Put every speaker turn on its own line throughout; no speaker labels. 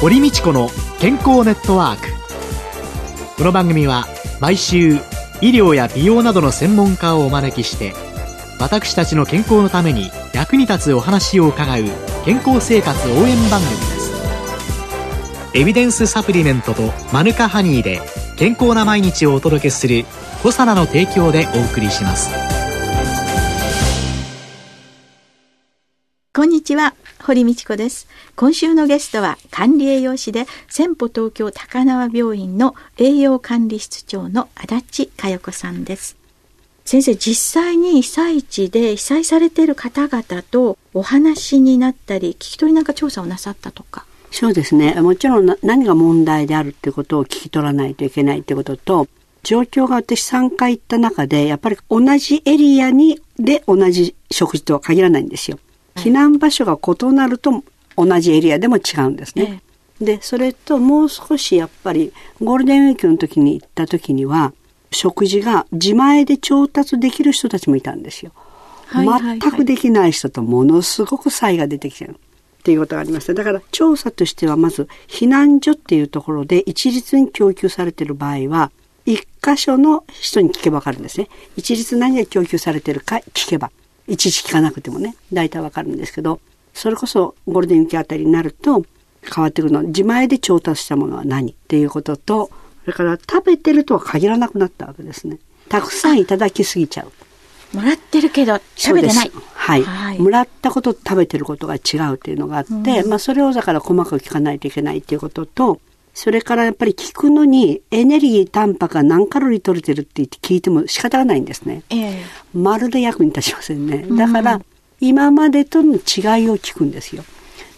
堀道子の健康ネットワーク。この番組は毎週医療や美容などの専門家をお招きして私たちの健康のために役に立つお話を伺う健康生活応援番組です。エビデンスサプリメントとマヌカハニーで健康な毎日をお届けするコサナの提供でお送りします。
こんにちは。堀道子です。今週のゲストは管理栄養士で先歩東京高輪病院の栄養管理室長の足立佳代子さんです。先生実際に被災地で被災されている方々とお話になったり聞き取りなんか調査をなさったとか。
そうですね。もちろん何が問題であるってことを聞き取らないといけないってことと状況が私3回行った中でやっぱり同じエリアにで同じ食事とは限らないんですよ。避難場所が異なると同じエリアでも違うんですね。ええ、でそれともう少しやっぱりゴールデンウィークの時に行った時には食事が自前で調達できる人たちもいたんですよ。はいはいはい、全くできない人とものすごく差異が出てきてる。っていうことがありました。だから調査としてはまず避難所っていうところで一律に供給されている場合は一箇所の人に聞けばわかるんですね。一律何が供給されているか聞けば。いちいち聞かなくてもね、大体わかるんですけど、それこそゴールデンウィークあたりになると変わってくるのは自前で調達したものは何？っていうことと、それから食べてるとは限らなくなったわけですね。たくさんいただきすぎちゃう。
もらってるけど食べてない。
はい、はい。もらったことと食べてることが違うっていうのがあって、うん、まあそれをだから細かく聞かないといけないっていうことと、それからやっぱり聞くのにエネルギー、タンパクが何カロリー取れてるって言って聞いても仕方がないんですね。えー、まるで役に立ちませんね。だから、今までとの違いを聞くんですよ。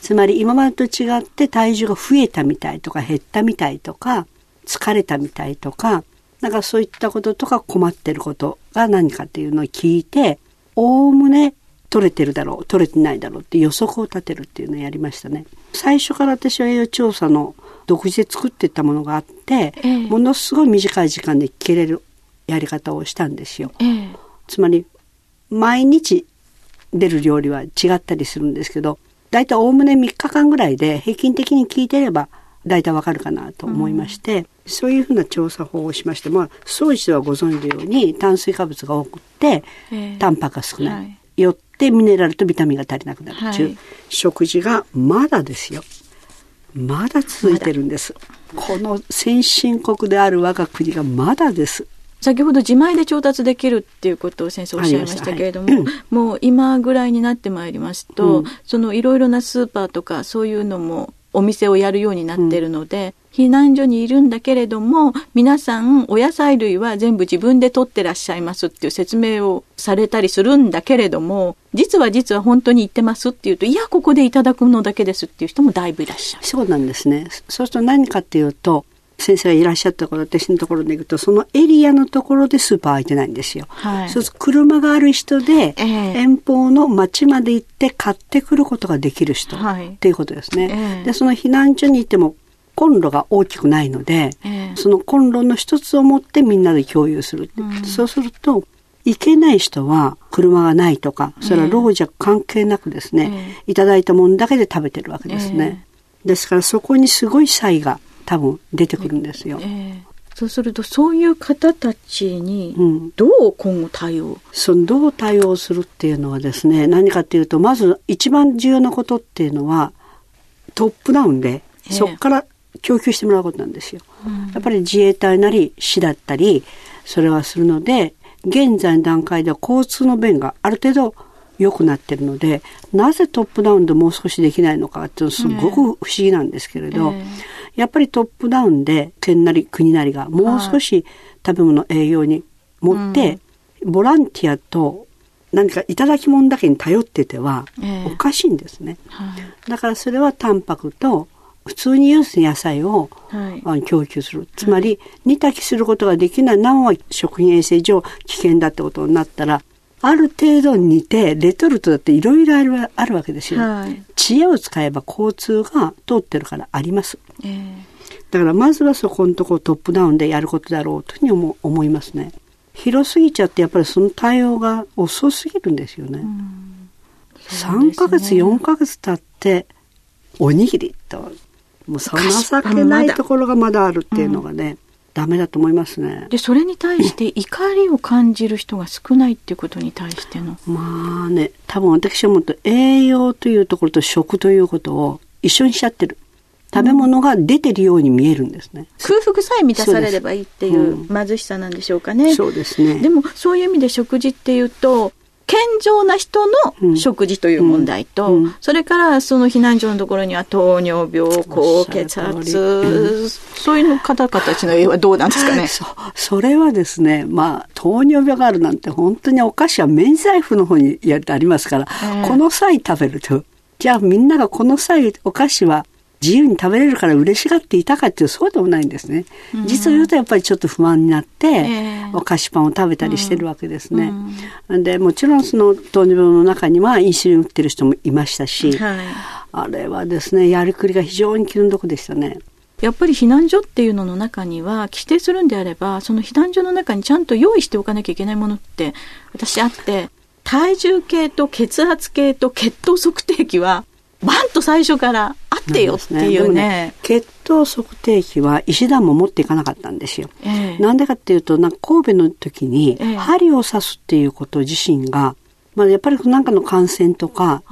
つまり今までと違って体重が増えたみたいとか減ったみたいとか疲れたみたいとかなんかそういったこととか困ってることが何かっていうのを聞いておおむね取れてるだろう取れてないだろうって予測を立てるっていうのをやりましたね。最初から私は栄養調査の独自で作ってたものがあって、えー、ものすごい短い時間で聞けれるやり方をしたんですよ。えー、つまり毎日出る料理は違ったりするんですけど大体おおむね3日間ぐらいで平均的に聞いてれば大体わかるかなと思いまして、うん、そういうふうな調査法をしまして、まあ、総じてはご存知のように炭水化物が多くて、えー、タンパクが少ない、はい、よってミネラルとビタミンが足りなくなるという、はい、食事がまだですよまだ続いてるんです。この先進国である我が国がまだです。
先ほど自前で調達できるっていうことを先生おっしゃいましたけれども、はい、もう今ぐらいになってまいりますと、うん、そのいろいろなスーパーとかそういうのもお店をやるようになってるので、避難所にいるんだけれども皆さんお野菜類は全部自分で取ってらっしゃいますっていう説明をされたりするんだけれども実は実は本当に言ってますっていうといやここでいただくのだけですっていう人もだいぶいらっしゃる。
そうなんですねそうすると何かっていうと先生がいらっしゃった頃私のところで行くとそのエリアのところでスーパー空いてないんですよ。はい、そうすると車がある人で、遠方の町まで行って買ってくることができる人、はい、っていうことですね。えー、でその避難所にいてもコンロが大きくないので、えー、そのコンロの一つを持ってみんなで共有する。うん、そうすると行けない人は車がないとかそれは老若関係なくですね、えー、いただいたものだけで食べてるわけですね。ですからそこにすごい差異が多分出てくるんですよ。えー、
そうするとそういう方たちにどう今後対応、うん、
そのどう対応するっていうのはですね何かっていうとまず一番重要なことっていうのはトップダウンでそこから供給してもらうことなんですよ。やっぱり自衛隊なり市だったりそれはするので現在の段階では交通の便がある程度良くなってるのでなぜトップダウンでもう少しできないのかっていうのはすごく不思議なんですけれど、えー、やっぱりトップダウンで県なり国なりがもう少し食べ物栄養に持って、ボランティアと何かいただき物だけに頼っててはおかしいんですね。えー、だからそれはタンパクと普通にユース野菜を、はい、供給する。つまり、煮炊きすることができない、なおは食品衛生上危険だってことになったら、ある程度似て、レトルトだっていろいろあるあるわけですよ、はい、知恵を使えば交通が通ってるからあります。えー、だからまずはそこのところトップダウンでやることだろうというふうに思思いますね。広すぎちゃってやっぱりその対応が遅すぎるんですよね。3ヶ月、4ヶ月経っておにぎりともうその情けないところがまだあるっていうのがね、ダメだと思いますね。
でそれに対して 怒りを感じる人が少ないっていうことに対しての。
まあね多分私はもっと栄養というところと食ということを一緒にしちゃってる。食べ物が出てるように見えるんですね。
空腹さえ満たされればいいっていう貧しさなんでしょうかね。
そうですね。
でもそういう意味で食事っていうと健常な人の食事という問題と、うん。うん、それからその避難所のところには糖尿病、高血圧、そういうの方々たちの絵はどうなんですかね？
そそれはですね、まあ、糖尿病があるなんて本当にお菓子は免罪符の方にやってありますから、えー、この際食べると、じゃあみんながこの際お菓子は自由に食べれるから嬉しがっていたかっていうそうでもないんですね。実を言うとやっぱりちょっと不安になって、えー、お菓子パンを食べたりしてるわけですね。うん、でもちろんその糖尿病の中にはインシュリン打ってる人もいましたし、はい、あれはですねやりくりが非常に気の毒でしたね。
やっぱり避難所っていうのの中には規定するんであればその避難所の中にちゃんと用意しておかなきゃいけないものって私あって体重計と血圧計と血糖測定器はバンと最初からあってよっていうね。ね
血糖測定器は石段も持っていかなかったんですよ。えー、なんでかっていうと、なんか神戸の時に針を刺すっていうこと自身が、まあ、やっぱりなんかの感染とか、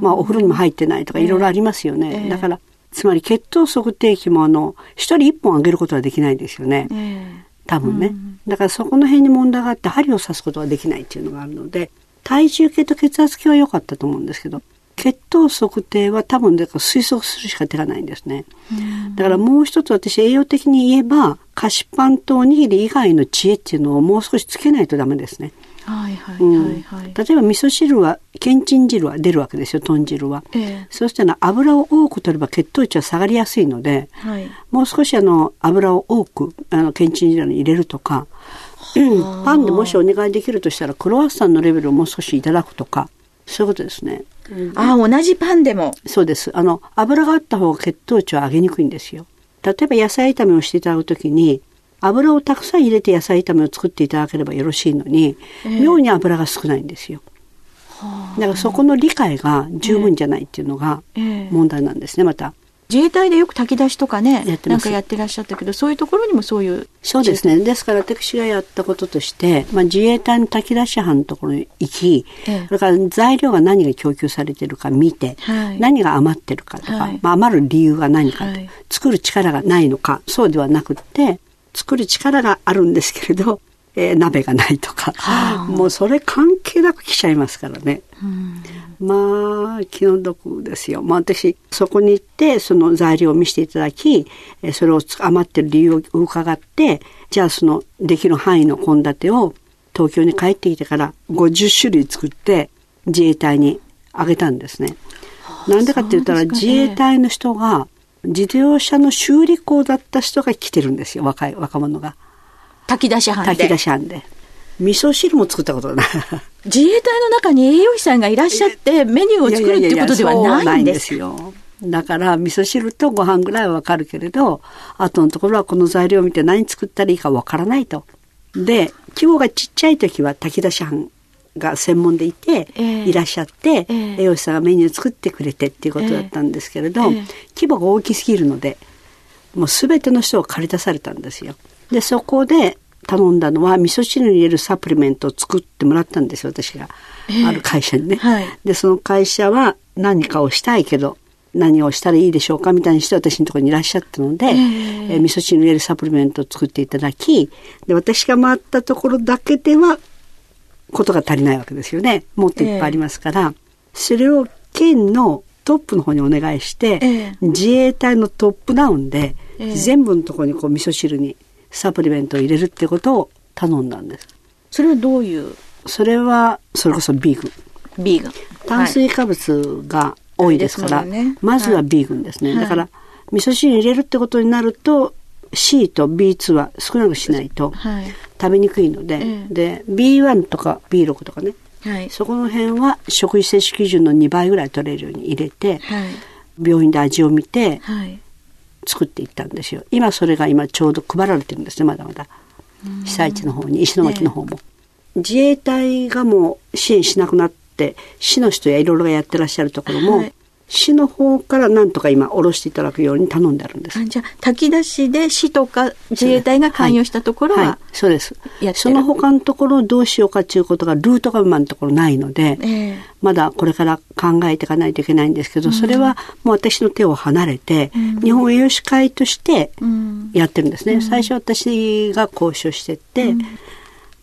まあ、お風呂にも入ってないとかいろいろありますよね。えー、だから、つまり血糖測定器もあの、一人一本あげることはできないんですよね。えー、多分ね。だからそこの辺に問題があって針を刺すことができないっていうのがあるので、体重計と血圧計は良かったと思うんですけど、血糖測定は多分だから推測するしか手がないんですね。だからもう一つ私栄養的に言えば菓子パンとおにぎり以外の知恵っていうのをもう少しつけないとダメですね。
はいはいはいはい、
例えば味噌汁はけんちん汁は出るわけですよ豚汁は、えー、そうしたら油を多く取れば血糖値は下がりやすいので、はい、もう少しあの油を多くあのけんちん汁に入れるとか、うん、パンでもしお願いできるとしたらクロワッサンのレベルをもう少しいただくとかそういうことですね。
ああ、同じパンでも。
そうです。あの、油があった方が血糖値を上げにくいんですよ。例えば野菜炒めをしていただくときに、油をたくさん入れて野菜炒めを作っていただければよろしいのに、えー、妙に油が少ないんですよ。だからそこの理解が十分じゃないっていうのが問題なんですね、また。
自衛隊でよく炊き出しとかねなんかやってらっしゃったけどそういうところにもそういう
そうですね。ですから私がやったこととして、まあ、自衛隊の炊き出し班のところに行き、ええ、それから材料が何が供給されてるか見て、はい、何が余ってるかとか、はい、まあ、余る理由が何かと、はい、作る力がないのかそうではなくって作る力があるんですけれどえー、鍋がないとか、はあ、もうそれ関係なく来ちゃいますからね。まあ気の毒ですよ。まあ私そこに行ってその材料を見せていただき、えー、それを余ってる理由を伺って、じゃあそのできる範囲の献立を東京に帰ってきてから50種類作って自衛隊にあげたんですね。なんでかって言ったら、ね、自衛隊の人が自動車の修理工だった人が来てるんですよ若い若者が。
炊き出し班
で。炊き出し班で。味噌汁も作ったことない。
自衛隊の中に栄養士さんがいらっしゃってメニューを作るってことではないんですよ。
だから味噌汁とご飯ぐらいはわかるけれど、あとのところはこの材料を見て何作ったらいいかわからないと。で、規模がちっちゃい時は炊き出し班が専門でいて、えー、いらっしゃって、えー、栄養士さんがメニュー作ってくれてっていうことだったんですけれど、えー、規模が大きすぎるので、もう全ての人を借り出されたんですよ。で、そこで頼んだのは味噌汁に入れるサプリメントを作ってもらったんですよ、私が。えー、ある会社にね、はい。で、その会社は何かをしたいけど、何をしたらいいでしょうかみたいにして私のところにいらっしゃったので、えー、えー、味噌汁に入れるサプリメントを作っていただき、で、私が回ったところだけでは、ことが足りないわけですよね。もっといっぱいありますから、えー、それを県のトップの方にお願いして、えー、自衛隊のトップダウンで、全部のところにこう味噌汁にサプリメントを入れるってことを頼んだんです。
それはどういう？
それは、それこそビーグ。
ン。ビーグ。ン。
炭水化物が多いですから、はいね、まずはビーグンですね。はい、だから、味噌汁に入れるってことになると、C と B2 は少なくしないと食べにくいので、はい、で、B1 とか B6 とかね、はい、そこの辺は食事摂取基準の2倍ぐらい取れるように入れて、はい、病院で味を見て、作っていったんですよ。今それが今ちょうど配られてるんですね、まだまだ。被災地の方に、石巻の方も。自衛隊がもう支援しなくなって、市の人やいろいろやってらっしゃるところも、はい、市の方からなんとか今下ろしていただくように頼んであるんです。
じゃあ炊き出しで市とか自衛隊が関与したところは、はい、はい、
そうです。その他のところをどうしようかということがルートが今のところないので、えー、まだこれから考えていかないといけないんですけど、それはもう私の手を離れて、うん、日本栄養士会としてやってるんですね。うん、最初私が交渉してって、うん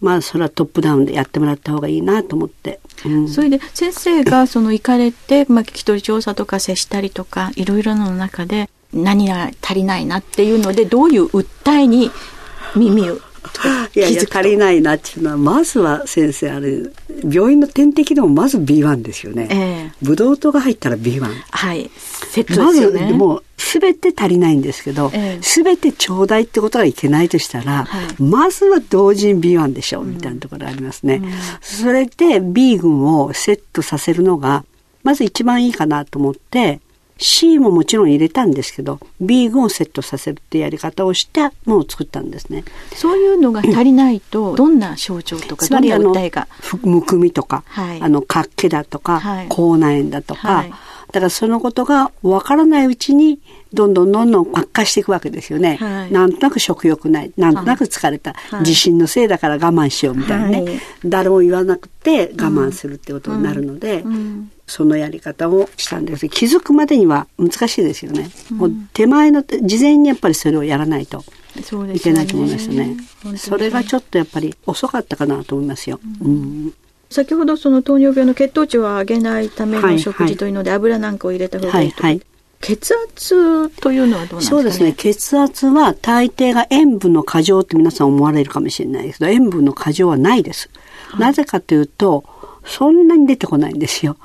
まあそれはトップダウンでやってもらった方がいいなと思って。
うん、それで先生がその行かれて、まあ、聞き取り調査とか接したりとかいろいろなの中で何が足りないなっていうのでどういう訴えに耳を
いやいや足りないなっていうのはまずは先生あれ病院の点滴でもまず B1 ですよね、えー、ブドウ糖が入ったら B1
はいセットですよね。
まずもう全て足りないんですけど、えー、全てちょうだいってことがいけないとしたら、はい、まずは同時に B1 でしょうみたいなところありますね、うん、それで B 群をセットさせるのがまず一番いいかなと思って C ももちろん入れたんですけど B 群をセットさせるってやり方をしてものを作ったんですね。
そういうのが足りないと、どんな症状とかどんな訴えが
むくみとか、はい、あの活気だとか、はい、口内炎だとか、はい、だからそのことがわからないうちにどんどんどんどん悪化していくわけですよね、はい、なんとなく食欲ない。なんとなく疲れた、はい、地震のせいだから我慢しようみたいなね、はい、誰も言わなくて我慢するってことになるので、うん。うん。そのやり方をしたんです。けど気づくまでには難しいですよね、うん、もう手前の事前にやっぱりそれをやらないといけないと思いましたね。それがちょっとやっぱり遅かったかなと思いますよ、うん、うん
先ほどその糖尿病の血糖値を上げないための食事というので、油なんかを入れた方がいいと、はいはい、血圧というのはどうなんですか、ね、
そうですね。血圧は大抵が塩分の過剰って皆さん思われるかもしれないです。けど、塩分の過剰はないです。はい、なぜかというと、そんなに出てこないんですよ。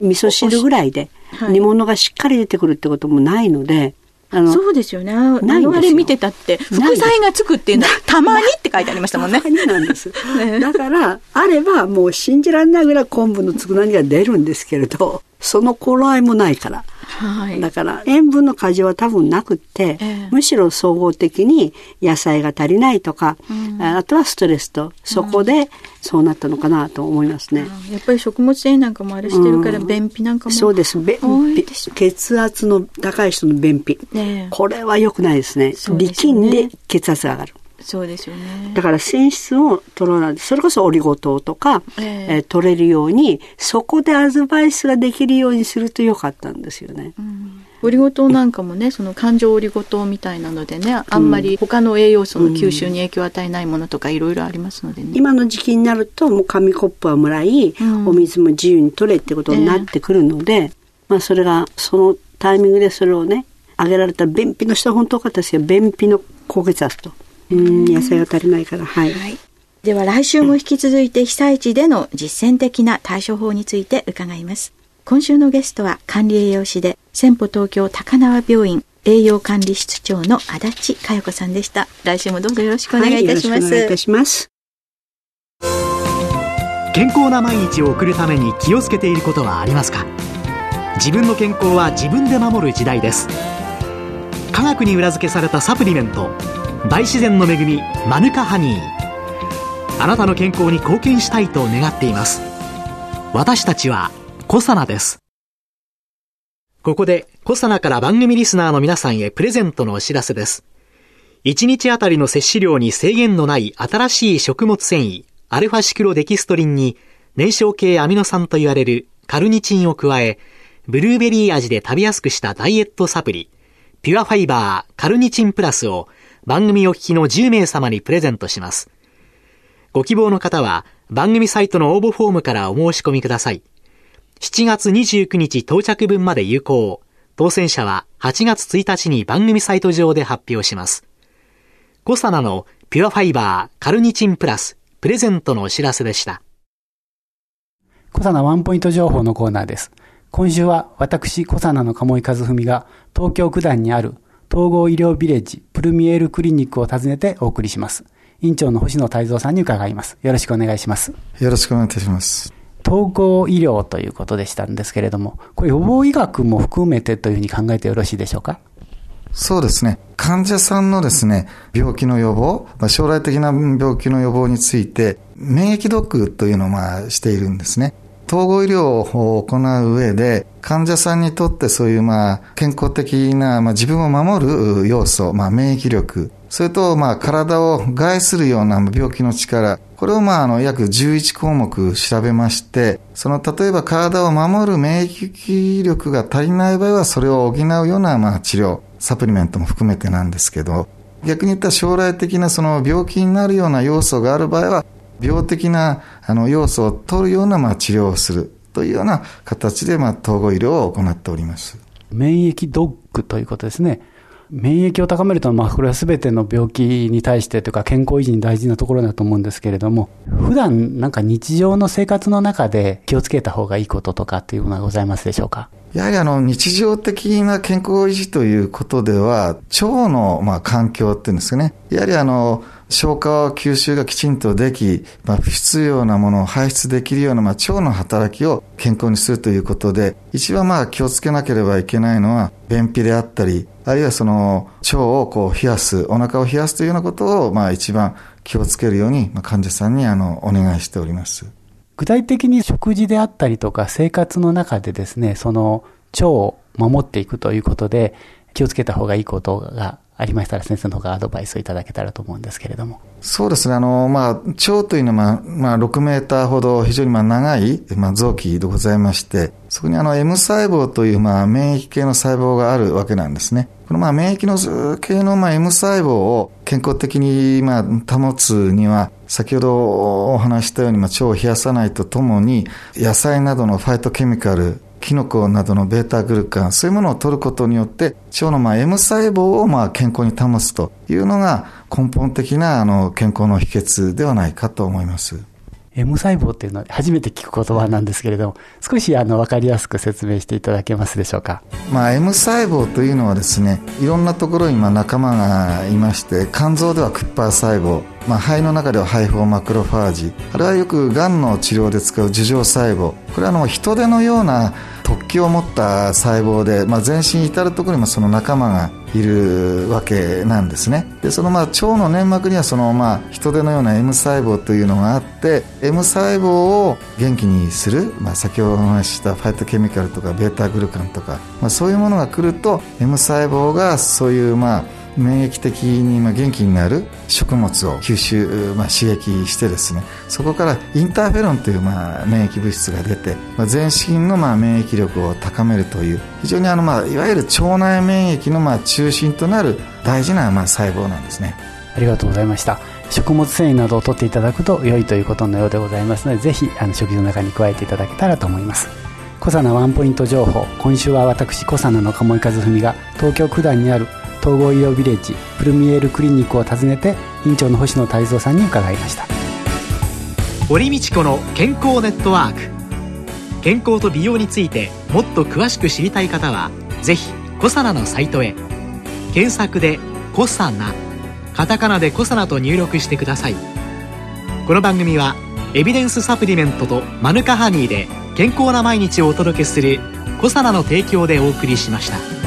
味噌汁ぐらいで、煮物がしっかり出てくるってこともないので、
あのそうですよね。あのあれ見てたって、副菜がつくっていうのは、たまにって書いてありましたもんね。
たまになんです。だから、あればもう信じられないぐらい昆布のつくなにが出るんですけれど、その頃合いもないから。はい、だから塩分の過剰は多分なくって、えー、むしろ総合的に野菜が足りないとか、うん、あとはストレスとそこでそうなったのかなと思いますね。
うん、やっぱり食物繊維なんかもあれしてるから、便秘なんかも。
そうです。便秘。血圧の高い人の便秘、ね、これは良くないですね。すね。力んで血圧が上がる。
そうですよね。
だから繊質を取らない、それこそオリゴ糖とか、えー、えー、取れるように、そこでアドバイスができるようにするとよかったんですよね。うん
オリゴ糖なんかもね、その感情オリゴ糖みたいなのでね、あんまり他の栄養素の吸収に影響を与えないものとかいろいろありますのでね。
今の時期になると、もう紙コップはもらい、うん、お水も自由に取れってことになってくるので、えー、まあそれが、そのタイミングでそれをね、あげられた便秘の人は本当多かったですよ。便秘の高血圧と。うん野菜が足りないから、はい、はい、
では来週も引き続いて被災地での実践的な対処法について伺います。今週のゲストは管理栄養士で先歩東京高輪病院栄養管理室長の足立佳代子さんでした。来週もどうぞよろしくお願いいたします、はい、お願いいたします。
健康な毎日を送るために気をつけていることはありますか？自分の健康は自分で守る時代です。科学に裏付けされたサプリメント大自然の恵みマヌカハニー。あなたの健康に貢献したいと願っています。私たちはコサナです。ここでコサナから番組リスナーの皆さんへプレゼントのお知らせです。1日あたりの摂取量に制限のない新しい食物繊維アルファシクロデキストリンに燃焼系アミノ酸と言われるカルニチンを加えブルーベリー味で食べやすくしたダイエットサプリピュアファイバーカルニチンプラスを番組お聞きの10名様にプレゼントします。ご希望の方は番組サイトの応募フォームからお申し込みください。7月29日到着分まで有効。当選者は8月1日に番組サイト上で発表します。コサナのピュアファイバーカルニチンプラスプレゼントのお知らせでした。
コサナワンポイント情報のコーナーです。今週は私、コサナの鴨井和文が東京九段にある統合医療ビレッジプルミエールクリニックを訪ねてお送りします。院長の星野泰造さんに伺います。よろしくお願いします。
よろしくお願いいたします。
統合医療ということでしたんですけれども、これ予防医学も含めてというふうに考えてよろしいでしょうか？
そうですね。患者さんのですね、病気の予防、将来的な病気の予防について、免疫ドックというのをまあしているんですね。統合医療を行う上で、患者さんにとってそういうまあ健康的な、まあ、自分を守る要素、まあ、免疫力、それとまあ体を害するような病気の力、これをまああの約11項目調べまして、その例えば体を守る免疫力が足りない場合はそれを補うようなまあ治療、サプリメントも含めてなんですけど、逆に言ったら将来的なその病気になるような要素がある場合は、病的なあの要素を取るようなまあ治療をするというような形でまあ統合医療を行っております。
免疫ドッグということですね。免疫を高めるとまあ、これはすべての病気に対してというか、健康維持に大事なところだと思うんですけれども、普段なんか日常の生活の中で気をつけた方がいいこととかっていうのはございますでしょうか？
やはりあの、日常的な健康維持ということでは、腸のまあ環境っていうんですかね。やはりあの、消化吸収がきちんとでき、まあ、不必要なものを排出できるような、まあ、腸の働きを健康にするということで、一番まあ気をつけなければいけないのは、便秘であったり、あるいはその腸をこう冷やす、お腹を冷やすというようなことを、まあ一番気をつけるように、まあ、患者さんにあの、お願いしております。
具体的に食事であったりとか生活の中でですね、その腸を守っていくということで気をつけた方がいいことがありましたら先生の方がアドバイスをいただけたらと思うんですけれども。
そうですね。あの、まあ、腸というのは、まあ、6メーターほど非常にまあ長い、まあ、臓器でございまして、そこにあの M 細胞というまあ免疫系の細胞があるわけなんですね。このまあ免疫の系のまあ M 細胞を健康的にまあ保つには、先ほどお話したようにまあ腸を冷やさないとともに、野菜などのファイトケミカル、キノコなどのベータグルカン、そういうものを取ることによって、腸のまあ M 細胞をまあ健康に保つというのが根本的なあの健康の秘訣ではないかと思います。
M 細胞っていうのは初めて聞く言葉なんですけれども、少しあの分かりやすく説明していただけますでしょうか？
まあ、M 細胞というのはですね、いろんなところにまあ仲間がいまして、肝臓ではクッパー細胞、まあ、肺の中では肺胞マクロファージ、あれはよくがんの治療で使う樹状細胞、これはあの人手のような突起を持った細胞で、まあ、全身至る所にもその仲間がいるわけなんですね。でそのまあ腸の粘膜にはそのまあ人手のような M 細胞というのがあって M 細胞を元気にする、まあ、先ほどお話ししたファイトケミカルとかベータグルカンとか、まあ、そういうものが来ると M 細胞がそういうまあ免疫的に元気になる食物を吸収、まあ、刺激してですねそこからインターフェロンというまあ免疫物質が出て、まあ、全身のまあ免疫力を高めるという非常にあのまあいわゆる腸内免疫のまあ中心となる大事なまあ細胞なんですね。
ありがとうございました。食物繊維などを取っていただくと良いということのようでございますのでぜひあの食事の中に加えていただけたらと思います。小佐ワンポイント情報。今週は私小佐奈の鴨井和文が東京九段にある統合医療ビレッジプルミエールクリニックを訪ねて院長の星野泰造さんに伺いました。
堀道子の健康ネットワーク。健康と美容についてもっと詳しく知りたい方はぜひコサナのサイトへ。検索で「コサナ」カタカナで「コサナ」と入力してください。この番組はエビデンスサプリメントとマヌカハニーで健康な毎日をお届けする「コサナの提供」でお送りしました。